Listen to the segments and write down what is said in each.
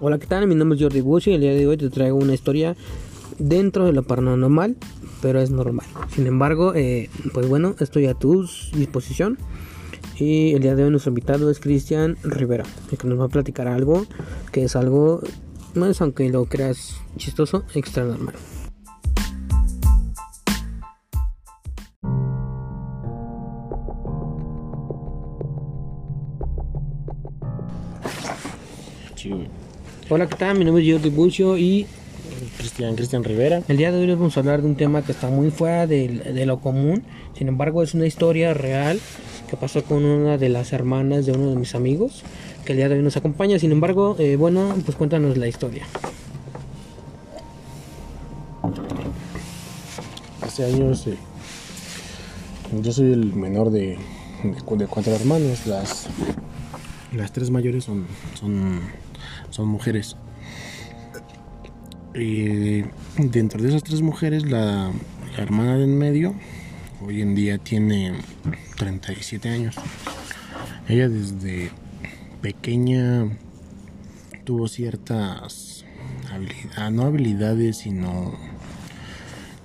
Hola, ¿qué tal? Mi nombre es Jordi Bush y el día de hoy te traigo una historia dentro de lo paranormal, pero es normal. Sin embargo, eh, pues bueno, estoy a tu disposición. Y el día de hoy nuestro invitado es Cristian Rivera, el que nos va a platicar algo que es algo, más aunque lo creas chistoso, extra normal. Hola, ¿qué tal? Mi nombre es Jordi Bucio y Cristian, Cristian Rivera. el día de hoy les vamos a hablar de un tema que está muy fuera del- de, lo común. Sin embargo, es una historia real que pasó con una de las hermanas de uno de mis amigos que el día de hoy nos acompaña. Sin embargo, eh, bueno, pues cuéntanos la historia. Hace años eh, yo soy el menor de, de, cu- de cuatro hermanos. Las, las tres mayores son, son, son mujeres. Y dentro de esas tres mujeres, la, la hermana de en medio hoy en día tiene 37 años. Ella desde pequeña tuvo ciertas habilidades, no habilidades, sino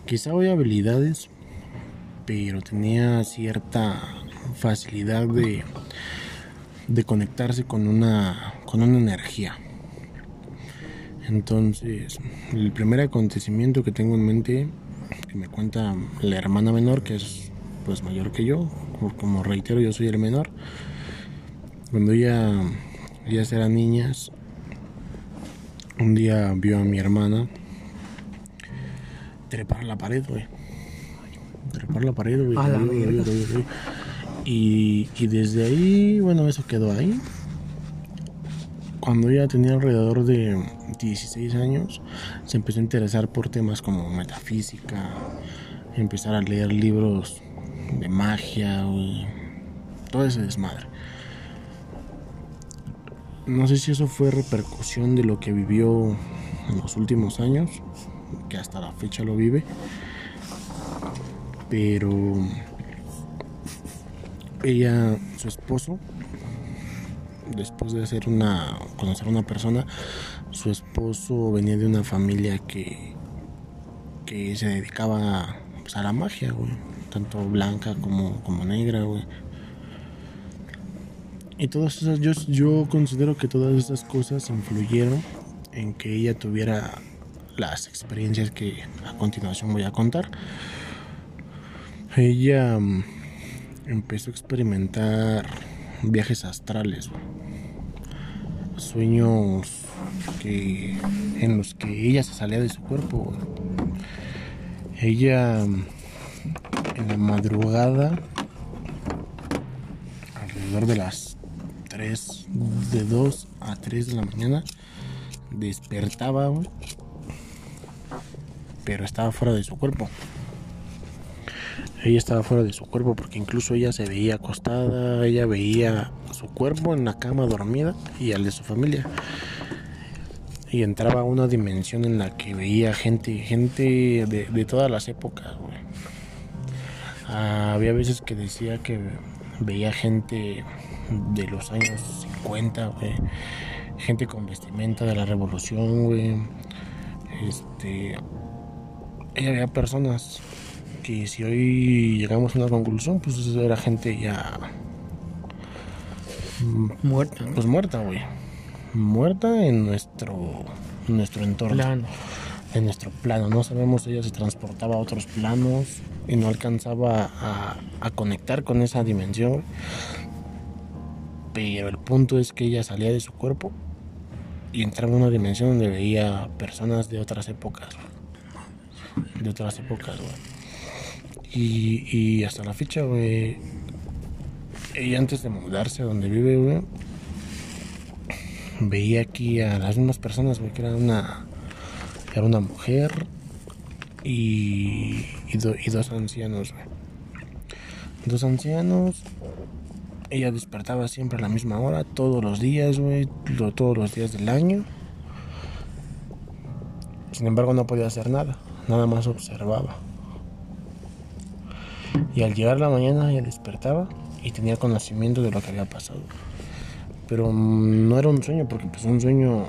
quizá hoy habilidades, pero tenía cierta facilidad de, de conectarse con una, con una energía. Entonces, el primer acontecimiento que tengo en mente, que me cuenta la hermana menor, que es pues mayor que yo, como- reitero, yo soy el menor. Cuando ella, ellas eran niñas, un día vio a mi hermana trepar la pared, güey. Trepar la pared, güey. Y, y desde ahí, bueno, eso quedó ahí. Cuando ella tenía alrededor de 16 años, se empezó a interesar por temas como metafísica, empezar a leer libros de magia, güey. Todo ese desmadre. No sé si eso fue repercusión de lo que vivió en los últimos años, que hasta la fecha lo vive. Pero ella, su esposo, después de hacer una, conocer a una persona, su esposo venía de una familia que, que se dedicaba pues, a la magia. Tanto blanca como, como negra, güey. Y todas esas, yo, yo considero que todas esas cosas influyeron en que ella tuviera las experiencias que a continuación voy a contar. Ella mm, empezó a experimentar viajes astrales. Sueños que en los que ella se salía de su cuerpo. Ella en la madrugada, alrededor de las 3, de 2 a 3 de la mañana, despertaba, pero estaba fuera de su cuerpo. Ella estaba fuera de su cuerpo porque incluso ella se veía acostada, ella veía su cuerpo en la cama dormida y al de su familia. Y entraba a una dimensión en la que veía gente, gente de, de todas las épocas, güey. Había veces que decía que veía gente de los años 50, güey. Gente con vestimenta de la revolución, güey. Este. Ella veía personas que si hoy llegamos a una conclusión, pues era gente ya. mm, Muerta. ¿no? Pues muerta, güey. Muerta en nuestro, en nuestro entorno Plano. en nuestro plano. No sabemos si ella se transportaba a otros planos y no alcanzaba a, a conectar con esa dimensión. Pero el punto es que ella salía de su cuerpo y entraba en una dimensión donde veía personas de otras épocas. De otras épocas, güey. Y, y hasta la fecha, güey. Ella antes de mudarse a donde vive, güey. Veía aquí a las mismas personas, güey, que era una era una mujer y, y, y dos ancianos. güey. Dos ancianos. Ella despertaba siempre a la misma hora, todos los días, güey, todos los días del año. Sin embargo, no podía hacer nada, nada más observaba. Y al llegar la mañana, ella despertaba y tenía conocimiento de lo que había pasado. Pero mm, no era un sueño, porque pues un sueño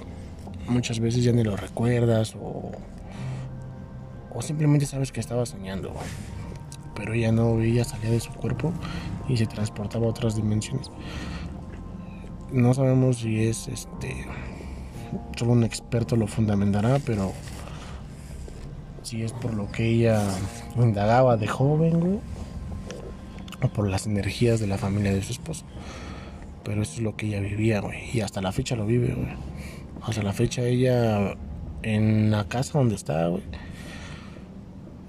muchas veces ya ni lo recuerdas o, o simplemente sabes que estaba soñando. Pero ella no, ella salía de su cuerpo y se transportaba a otras dimensiones. No sabemos si es este solo un experto lo fundamentará, pero si es por lo que ella indagaba de joven, o por las energías de la familia de su esposo. Pero eso es lo que ella vivía, güey, y hasta la fecha lo vive, güey. Hasta la fecha ella en la casa donde está, güey.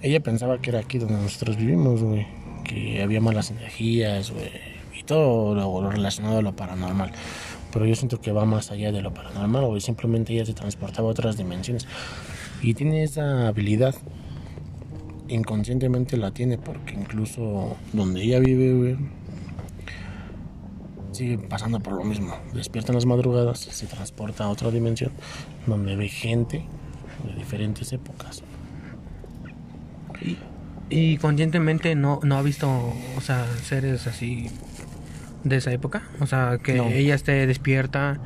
Ella pensaba que era aquí donde nosotros vivimos, güey, que había malas energías, güey, y todo lo relacionado a lo paranormal pero yo siento que va más allá de lo paranormal, o simplemente ella se transportaba a otras dimensiones. Y tiene esa habilidad, inconscientemente la tiene, porque incluso donde ella vive, sigue pasando por lo mismo. Despierta en las madrugadas, se transporta a otra dimensión, donde ve gente de diferentes épocas. Y, y conscientemente no, no ha visto, o sea, seres así de esa época? O sea, que ella esté despierta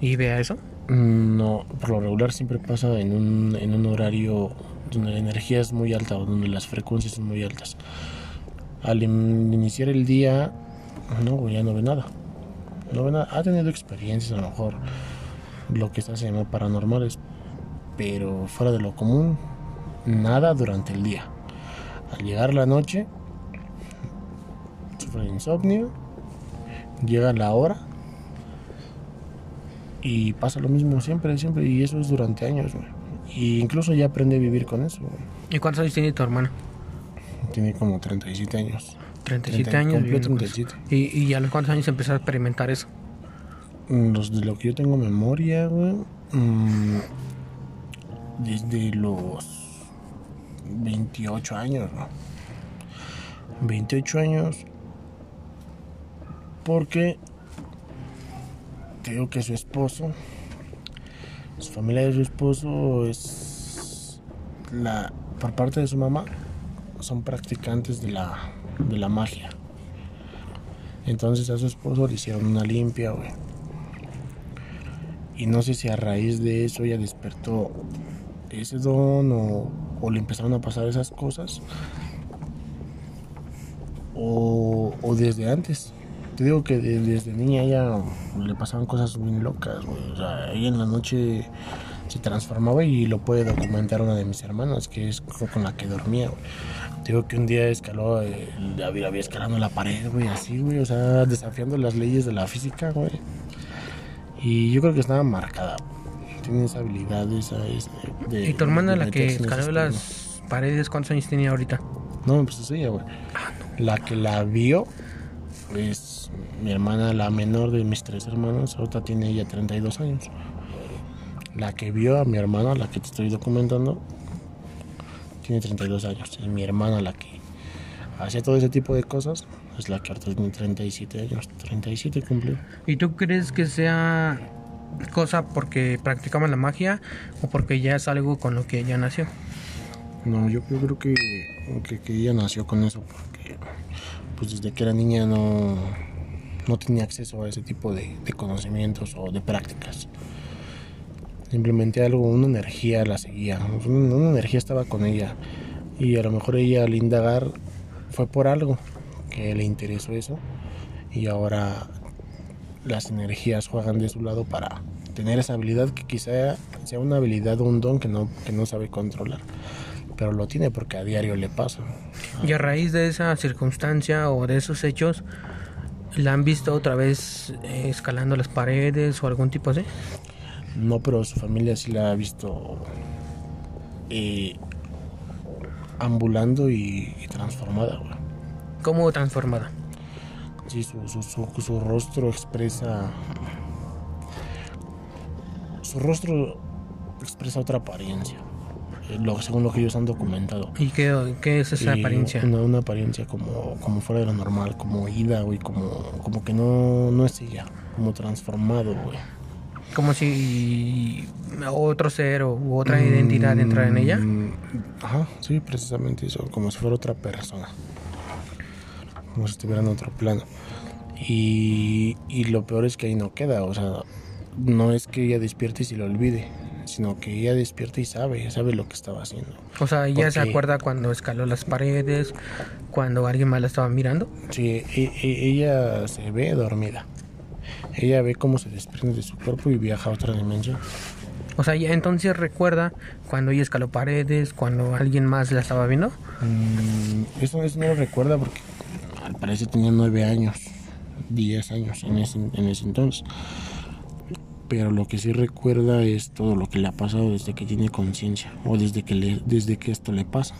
y vea eso. Mm, no, por lo regular siempre pasa en un, en un horario donde la energía es muy alta o donde las frecuencias son muy altas. Al iniciar el día, no, ya no ve nada. No ve nada. Ha tenido experiencias, a lo mejor, lo que está se llama paranormales, pero fuera de lo común, nada durante el día. Al llegar la noche, sufre insomnio, llega la hora y pasa lo mismo siempre, siempre, y eso es durante años, Y incluso ya aprende a vivir con eso. ¿Y cuántos años tiene tu hermana? Tiene como 37 años. 37 años. ¿Y, ¿Y a los cuántos años empezó a experimentar eso? Mm, los de lo que yo tengo memoria, güey. Mm, desde los 28 años, ¿no? 28 años porque creo que su esposo, su familia de su esposo es la por parte de su mamá son practicantes de la de la magia. Entonces a su esposo le hicieron una limpia, güey. Y no sé si a raíz de eso ella despertó ese don o, le empezaron a pasar esas cosas. O desde antes. Te digo que desde niña ella le pasaban cosas muy locas, güey. O sea, ella en la noche se transformaba y lo puede documentar una de mis hermanas, que es con la que dormía, güey. Te digo que un día escaló, eh, había, había escalando la pared, güey, así, güey. O sea, desafiando las leyes de la física, güey. Y yo creo que estaba marcada. Tiene esa habilidad, esa... de, ¿Y tu hermana, la que escaló las paredes, cuántos años tenía ahorita? No, pues es ella, güey. Ah, la que la vio es mi hermana, la menor de mis tres hermanos, ahorita tiene ella 32 años. La que vio a mi hermana, la que te estoy documentando, tiene 32 años. Y mi hermana, la que hacía todo ese tipo de cosas, es la que ahorita tiene 37 años. 37 cumplió. ¿Y tú crees que sea cosa porque practicamos la magia o porque ya es algo con lo que ella nació? No, yo, creo que, que, que ella nació con eso pues desde que era niña no, no tenía acceso a ese tipo de, conocimientos o de prácticas. Simplemente algo, una energía la seguía, una, energía estaba con ella y a lo mejor ella al indagar fue por algo que le interesó eso y ahora las energías juegan de su lado para tener esa habilidad que quizá sea una habilidad o un don que no, que no sabe controlar pero lo tiene porque a diario le pasa. Y a raíz de esa circunstancia o de esos hechos, ¿la han visto otra vez eh, escalando las paredes o algún tipo así? No, pero su familia sí la ha visto eh, ambulando y, transformada. ¿Cómo transformada? Sí, su, su, su rostro expresa... Su rostro expresa otra apariencia según lo que ellos han documentado. ¿Y qué, qué es esa apariencia? Una, apariencia como, como fuera de lo normal, como ida, güey, como, como que no, no es ella, como transformado, güey. Como si otro ser u otra identidad entrara en ella. Mm, ajá, sí, precisamente eso, como si fuera otra persona. Como si estuviera en otro plano. Y, y lo peor es que ahí no queda, o sea, no es que ella despierte y se lo olvide, sino que ella despierta y sabe, sabe lo que estaba haciendo. O sea, ella se Porque- acuerda cuando escaló las paredes, cuando alguien más la estaba mirando. Sí, e- e- ella se ve dormida. Ella ve cómo se desprende de su cuerpo y viaja a otra dimensión. O sea, ella entonces recuerda cuando ella escaló paredes, cuando alguien más la estaba viendo. Mm, eso, eso no lo recuerda porque al parecer tenía nueve años, diez años en ese, en ese entonces. Pero lo que sí recuerda es todo lo que le ha pasado desde que tiene conciencia o desde que, le, desde que esto le pasa.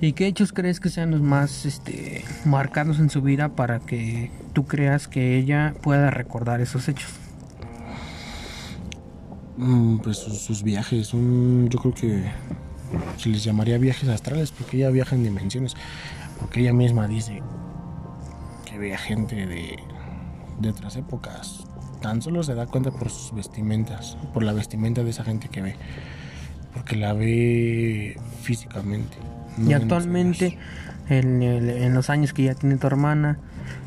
¿Y qué hechos crees que sean los más este, marcados en su vida para que tú creas que ella pueda recordar esos hechos? Mm, Pues sus, sus viajes, son, yo creo que se les llamaría viajes astrales porque ella viaja en dimensiones. Porque ella misma dice que ve a gente de, de otras épocas. Tan solo se da cuenta por sus vestimentas, por la vestimenta de esa gente que ve. Porque la ve físicamente. no Y actualmente, en, el- en los años que ya tiene tu hermana,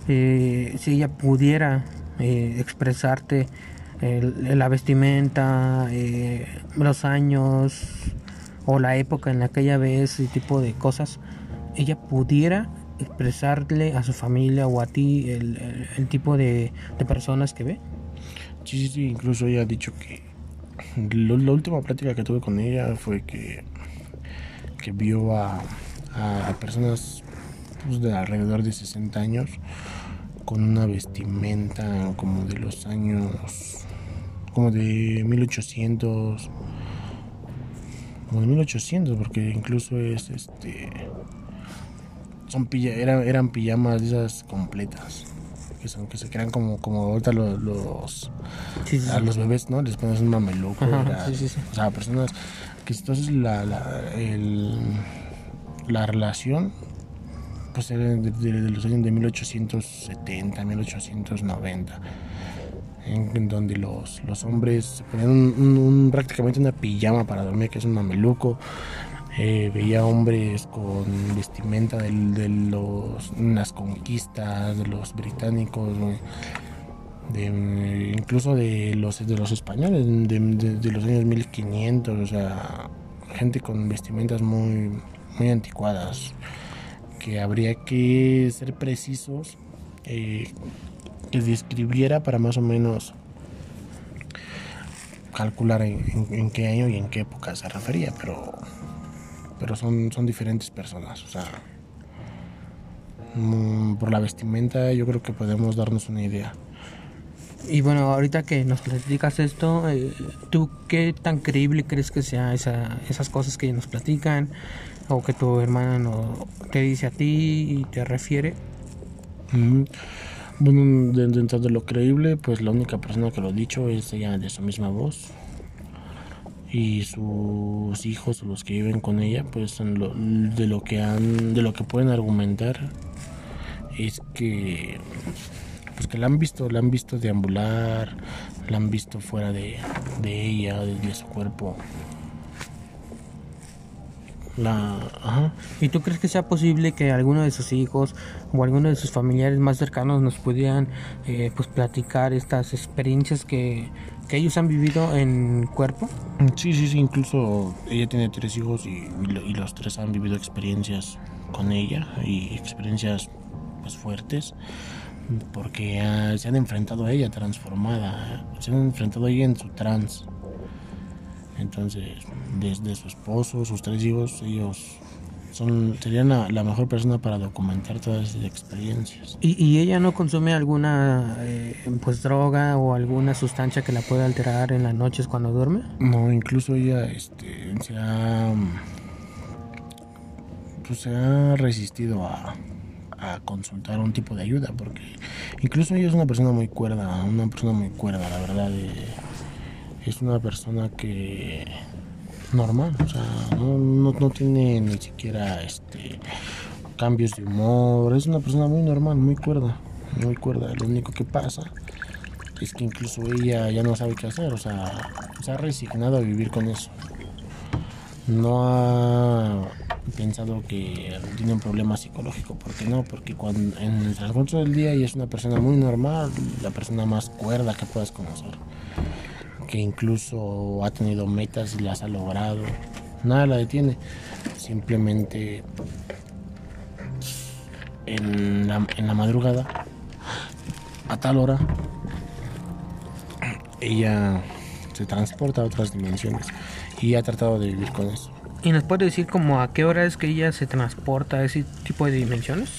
eh, si ella pudiera eh, expresarte el- la vestimenta, eh, los años o la época en la que ella ve ese tipo de cosas, ella pudiera expresarle a su familia o a ti el, el- el tipo de, de personas que ve. Sí, sí, incluso ella ha dicho que la última plática que tuve con ella fue que, que vio a, a personas pues, de alrededor de 60 años con una vestimenta como de los años, como de 1800, como de 1800, porque incluso es este, son pilla, era- eran pijamas de esas completas. Que, son, que se crean como, como ahorita los, los Sí, sí, a los bebés, ¿no? Les pones un mameluco. Ajá, sí, sí, sí. O sea, personas que entonces la, la, el- la relación pues era de, de- de los años de 1870, 1890. En, en donde los, los hombres se ponían un- un- un- prácticamente una pijama para dormir, que es un mameluco. Eh, veía hombres con vestimenta de, los, las conquistas de los británicos, incluso de los de los españoles de, los años 1500 o sea gente con vestimentas muy muy anticuadas que habría que ser precisos eh, que describiera para más o menos calcular en- en qué año y en qué época se refería pero pero son son diferentes personas o sea mm, por la vestimenta yo creo que podemos darnos una idea Y bueno, ahorita que nos platicas esto, eh, ¿tú qué tan creíble crees que sea esa, esas cosas que nos platican? O que tu hermana no, te dice a ti y te refiere. Mm, Bueno, de- dentro de lo creíble, pues la única persona que lo ha dicho es ella de su misma voz. Y sus hijos o los que viven con ella, pues de lo que han, de lo que pueden argumentar es que pues que la han visto, la han visto deambular, la han visto fuera de, de ella, de, de su cuerpo. La, ajá. ¿Y tú crees que sea posible que alguno de sus hijos o alguno de sus familiares más cercanos nos pudieran eh, pues platicar estas experiencias que, que ellos han vivido en cuerpo? Sí, sí, sí, incluso ella tiene tres hijos y, y lo- y los tres han vivido experiencias con ella y experiencias pues fuertes porque ah, se han enfrentado a ella transformada, se han enfrentado a ella en su trance. Entonces, desde su esposo, sus tres hijos, ellos son, serían la, la mejor persona para documentar todas esas experiencias. ¿Y, y ella no consume alguna eh, pues droga o alguna sustancia que la pueda alterar en las noches cuando duerme? No, incluso ella este, se ha pues se ha resistido a, a consultar un tipo de ayuda porque incluso ella es una persona muy cuerda, una persona muy cuerda, la verdad. eh, es una persona que normal, o sea, no, no, tiene ni siquiera este cambios de humor, es una persona muy normal, muy cuerda, muy cuerda. Lo único que pasa es que incluso ella ya no sabe qué hacer, o sea, se ha resignado a vivir con eso. No ha, pensado que tiene un problema psicológico. ¿Por qué no? Porque cuando en el transcurso del día ella es una persona muy normal, la persona más cuerda que puedas conocer. Que incluso ha tenido metas y las ha logrado. Nada la detiene. Simplemente en la, en la madrugada, a tal hora, ella se transporta a otras dimensiones y ha tratado de vivir con eso. ¿Y nos puede decir como a qué hora es que ella se transporta a ese tipo de dimensiones?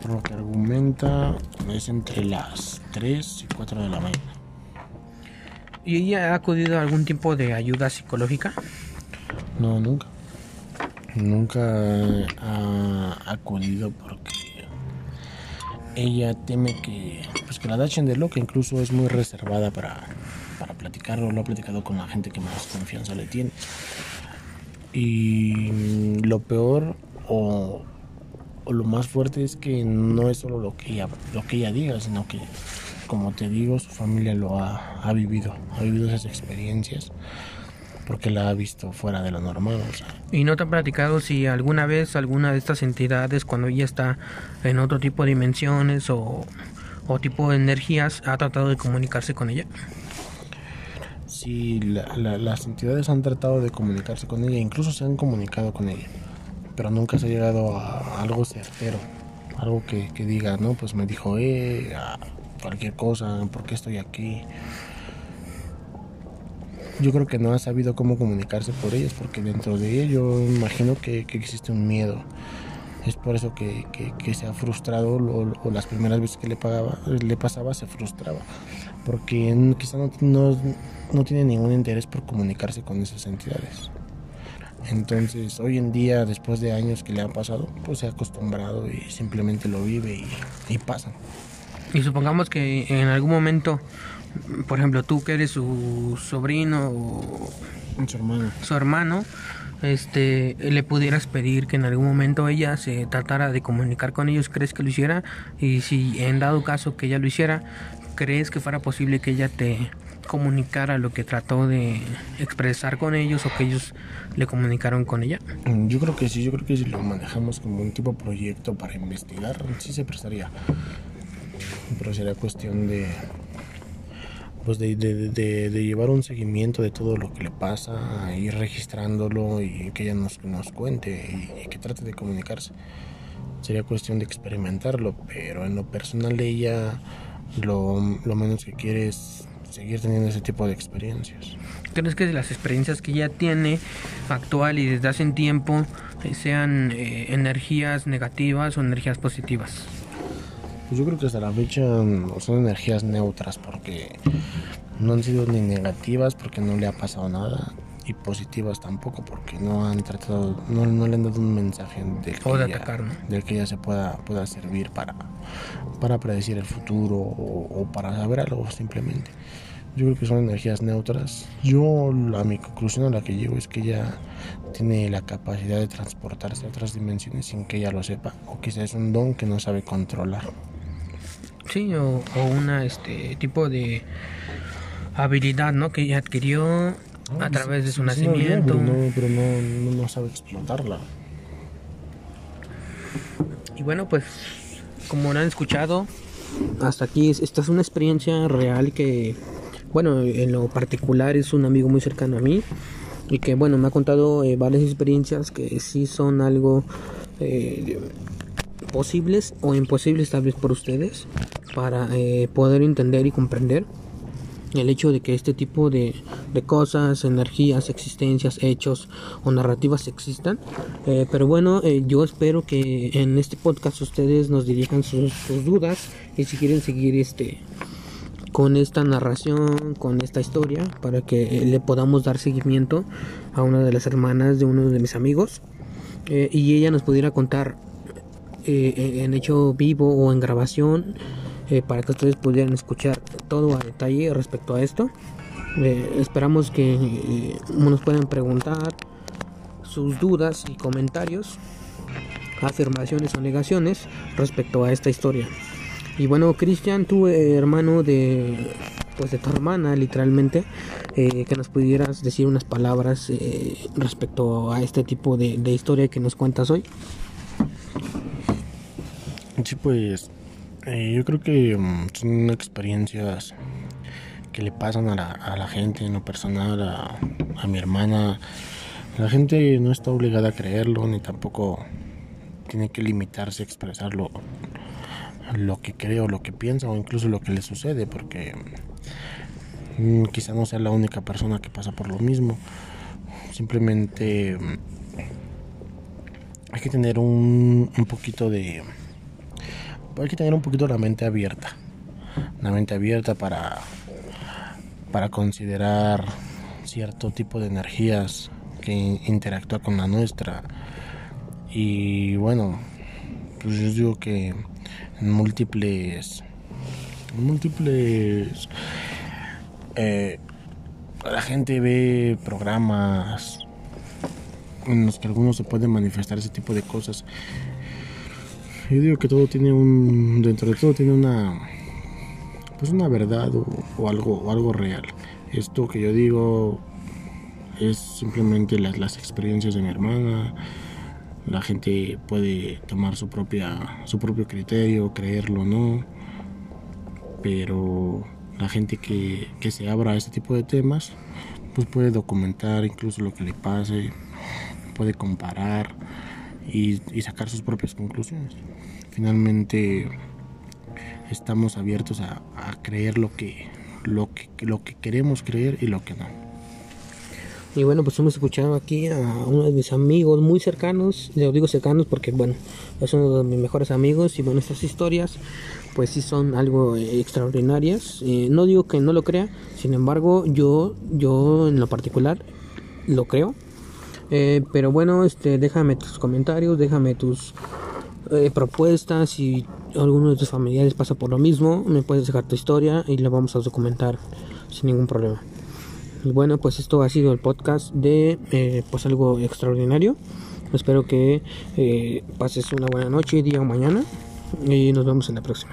Por lo que argumenta, es entre las 3 y 4 de la mañana. ¿Y ella ha acudido a algún tipo de ayuda psicológica? No, nunca. Nunca ha acudido porque ella teme que, pues que la dachen de lo que incluso es muy reservada para, para platicarlo, lo ha platicado con la gente que más confianza le tiene. Y lo peor o, o lo más fuerte es que no es solo lo que ella, lo que ella diga, sino que, como te digo, su familia lo ha, ha vivido, ha vivido esas experiencias porque la ha visto fuera de lo normal. O sea. ¿Y no te ha platicado si alguna vez alguna de estas entidades, cuando ella está en otro tipo de dimensiones o, o tipo de energías, ha tratado de comunicarse con ella? Sí, la, la, las entidades han tratado de comunicarse con ella, incluso se han comunicado con ella, pero nunca se ha llegado a algo certero, algo que, que diga, no, pues me dijo, eh, cualquier cosa, ¿por qué estoy aquí? yo creo que no ha sabido cómo comunicarse por ellas, porque dentro de ella yo imagino que, que existe un miedo. Es por eso que, que, que se ha frustrado o, o, las primeras veces que le, pagaba, le pasaba se frustraba, porque quizá no, no, no tiene ningún interés por comunicarse con esas entidades. Entonces, hoy en día, después de años que le han pasado, pues se ha acostumbrado y simplemente lo vive y, y pasa. Y supongamos que en algún momento por ejemplo, tú que eres su sobrino o su hermano, su hermano este, le pudieras pedir que en algún momento ella se tratara de comunicar con ellos, ¿crees que lo hiciera? Y si en dado caso que ella lo hiciera, ¿crees que fuera posible que ella te comunicara lo que trató de expresar con ellos o que ellos le comunicaron con ella? Yo creo que sí, yo creo que si lo manejamos como un tipo de proyecto para investigar, sí se prestaría. Pero sería cuestión de pues de, de, de, de, llevar un seguimiento de todo lo que le pasa, ir registrándolo y que ella nos, nos cuente y, y, que trate de comunicarse. Sería cuestión de experimentarlo, pero en lo personal ella lo, lo menos que quiere es seguir teniendo ese tipo de experiencias. ¿Crees que las experiencias que ella tiene actual y desde hace un tiempo eh, sean eh, energías negativas o energías positivas? Pues yo creo que hasta la fecha son energías neutras porque no han sido ni negativas porque no le ha pasado nada y positivas tampoco porque no han tratado, no, no le han dado un mensaje del que, de ella, atacar, ¿no? del que ella se pueda, pueda servir para, para predecir el futuro o, o para saber algo simplemente. Yo creo que son energías neutras. Yo, a mi conclusión a la que llego es que ella tiene la capacidad de transportarse a otras dimensiones sin que ella lo sepa. O quizás es un don que no sabe controlar. Sí, o, o una este tipo de habilidad, ¿no? Que ella adquirió Ah, a través de su nacimiento. No, pero no, pero no, no, no sabe explotarla. Y bueno, pues como lo han escuchado, hasta aquí es- esta es una experiencia real que, bueno, en lo particular es un amigo muy cercano a mí y que, bueno, me ha contado eh, varias experiencias que sí son algo eh, posibles o imposibles tal vez por ustedes para eh, poder entender y comprender el hecho de que este tipo de, de cosas, energías, existencias, hechos o narrativas existan. Eh, pero bueno, eh, yo espero que en este podcast ustedes nos dirijan sus, sus dudas y si quieren seguir este con esta narración, con esta historia, para que eh, le podamos dar seguimiento a una de las hermanas de uno de mis amigos eh, y ella nos pudiera contar eh, en hecho vivo o en grabación eh, para que ustedes pudieran escuchar todo a detalle respecto a esto. Eh, esperamos que eh, nos puedan preguntar sus dudas y comentarios, afirmaciones o negaciones respecto a esta historia. Y bueno, Cristian, eh, hermano de pues de tu hermana literalmente que nos pudieras decir unas palabras respecto a este tipo de, de historia que nos cuentas hoy Sí, pues eh, yo creo que mm, son experiencias que le pasan a la, a la gente en lo personal, a, a mi hermana. La gente no está obligada a creerlo, ni tampoco tiene que limitarse a expresarlo lo que cree o lo que piensa o incluso lo que le sucede porque mm, quizá no sea la única persona que pasa por lo mismo simplemente mm, hay que tener un, un poquito de hay que tener un poquito la mente abierta. La mente abierta para para considerar cierto tipo de energías que interactúa con la nuestra. Y bueno pues yo digo que en múltiples múltiples eh, la gente ve programas en los que algunos se pueden manifestar ese tipo de cosas yo digo que todo tiene un dentro de todo tiene una pues una verdad o, algo o algo real. Esto que yo digo es simplemente las, las experiencias de mi hermana. La gente puede tomar su propia su propio criterio creerlo o no. Pero la gente que, que se abra a este tipo de temas pues puede documentar incluso lo que le pase puede comparar y, sacar sus propias conclusiones finalmente estamos abiertos a, creer lo que, lo que lo que queremos creer y lo que no y bueno, pues hemos escuchado aquí a uno de mis amigos muy cercanos, le digo cercanos porque bueno, es uno de mis mejores amigos y bueno, estas historias pues sí son algo eh, extraordinarias. Eh, no digo que no lo crea, sin embargo yo, yo en lo particular lo creo. Eh, pero bueno, este, déjame tus comentarios, déjame tus eh, propuestas. Si alguno de tus familiares pasa por lo mismo, me puedes dejar tu historia y la vamos a documentar sin ningún problema. Y bueno, pues esto ha sido el podcast de eh, pues algo extraordinario. Espero que eh, pases una buena noche, día o mañana. Y nos vemos en la próxima.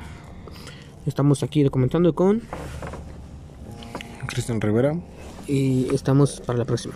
Estamos aquí documentando con Cristian Rivera y estamos para la próxima.